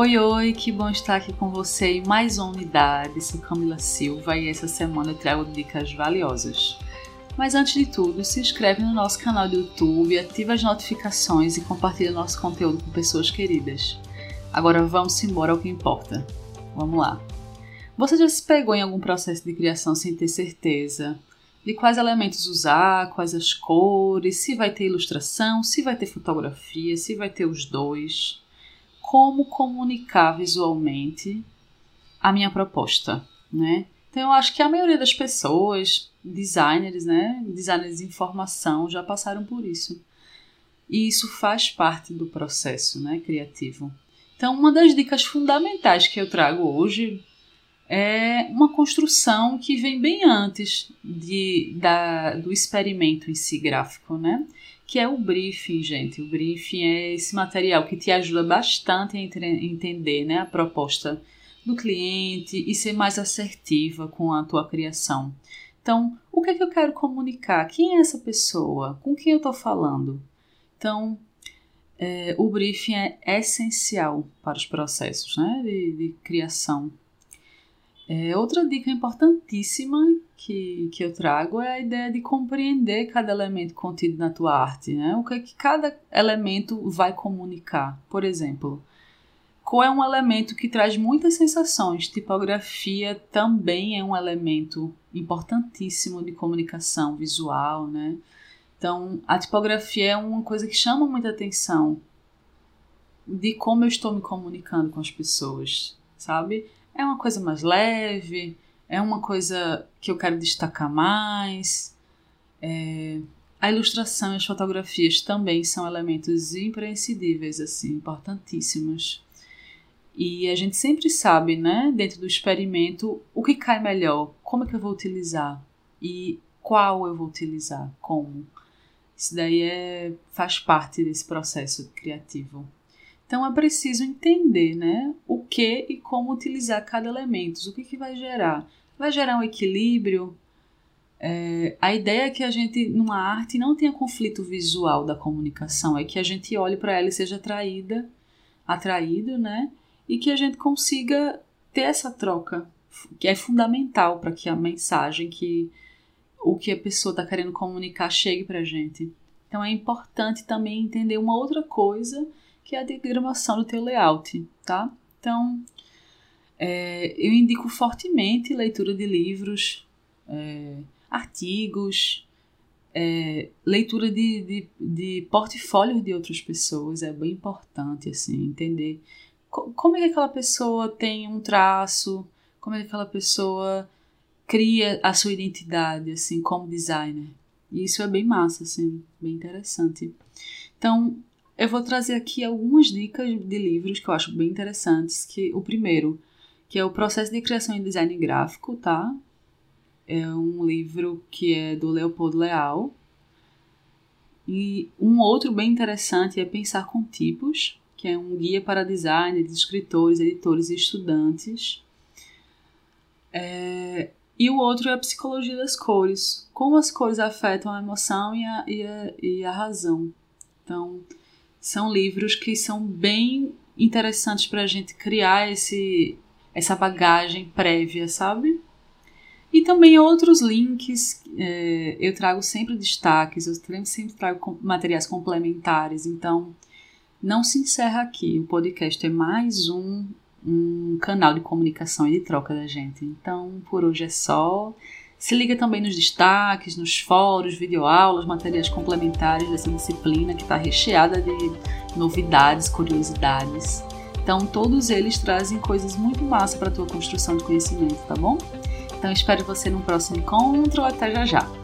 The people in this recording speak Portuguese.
Oi, oi, que bom estar aqui com você em mais uma unidade. Sou Camila Silva e essa semana eu trago dicas valiosas. Mas antes de tudo, se inscreve no nosso canal do YouTube, ativa as notificações e compartilha nosso conteúdo com pessoas queridas. Agora vamos embora ao que importa. Vamos lá. Você já se pegou em algum processo de criação sem ter certeza de quais elementos usar, quais as cores, se vai ter ilustração, se vai ter fotografia, se vai ter os dois? Como comunicar visualmente a minha proposta, né? Então eu acho que a maioria das pessoas, designers, né, designers de informação já passaram por isso. E isso faz parte do processo, né, criativo. Então uma das dicas fundamentais que eu trago hoje é uma construção que vem bem antes de, da, do experimento em si gráfico, né? Que é o briefing, gente. O briefing é esse material que te ajuda bastante a entender né, a proposta do cliente e ser mais assertiva com a tua criação. Então, o que é que eu quero comunicar? Quem é essa pessoa? Com quem eu estou falando? Então, é, o briefing é essencial para os processos né, de, de criação é, outra dica importantíssima que, que eu trago é a ideia de compreender cada elemento contido na tua arte, né? O que, é que cada elemento vai comunicar. Por exemplo, qual é um elemento que traz muitas sensações? Tipografia também é um elemento importantíssimo de comunicação visual, né? Então, a tipografia é uma coisa que chama muita atenção de como eu estou me comunicando com as pessoas, sabe? É uma coisa mais leve, é uma coisa que eu quero destacar mais. É, a ilustração e as fotografias também são elementos imprescindíveis, assim, importantíssimos. E a gente sempre sabe, né, dentro do experimento, o que cai melhor, como é que eu vou utilizar e qual eu vou utilizar, como. Isso daí é, faz parte desse processo criativo. Então é preciso entender né, o que e como utilizar cada elemento, o que, que vai gerar. Vai gerar um equilíbrio. É, a ideia é que a gente, numa arte, não tenha conflito visual da comunicação, é que a gente olhe para ela e seja atraída, atraído, né? E que a gente consiga ter essa troca, que é fundamental para que a mensagem, que o que a pessoa está querendo comunicar chegue para a gente. Então é importante também entender uma outra coisa que é a diagramação do teu layout, tá? Então, é, eu indico fortemente leitura de livros, é, artigos, é, leitura de, de, de portfólios de outras pessoas, é bem importante, assim, entender co como é que aquela pessoa tem um traço, como é que aquela pessoa cria a sua identidade, assim, como designer. E isso é bem massa, assim, bem interessante. Então, eu vou trazer aqui algumas dicas de livros que eu acho bem interessantes. Que o primeiro, que é o processo de criação e design gráfico, tá? É um livro que é do Leopoldo Leal. E um outro bem interessante é Pensar com Tipos, que é um guia para designers, escritores, editores e estudantes. É, e o outro é a Psicologia das Cores, como as cores afetam a emoção e a, e a, e a razão. Então, são livros que são bem interessantes para a gente criar esse, essa bagagem prévia, sabe? E também outros links, é, eu trago sempre destaques, eu sempre trago materiais complementares, então não se encerra aqui. O podcast é mais um, um canal de comunicação e de troca da gente. Então, por hoje é só. Se liga também nos destaques, nos fóruns, videoaulas, materiais complementares dessa disciplina que está recheada de novidades, curiosidades. Então, todos eles trazem coisas muito massa para a tua construção de conhecimento, tá bom? Então, espero você no próximo encontro. Até já já!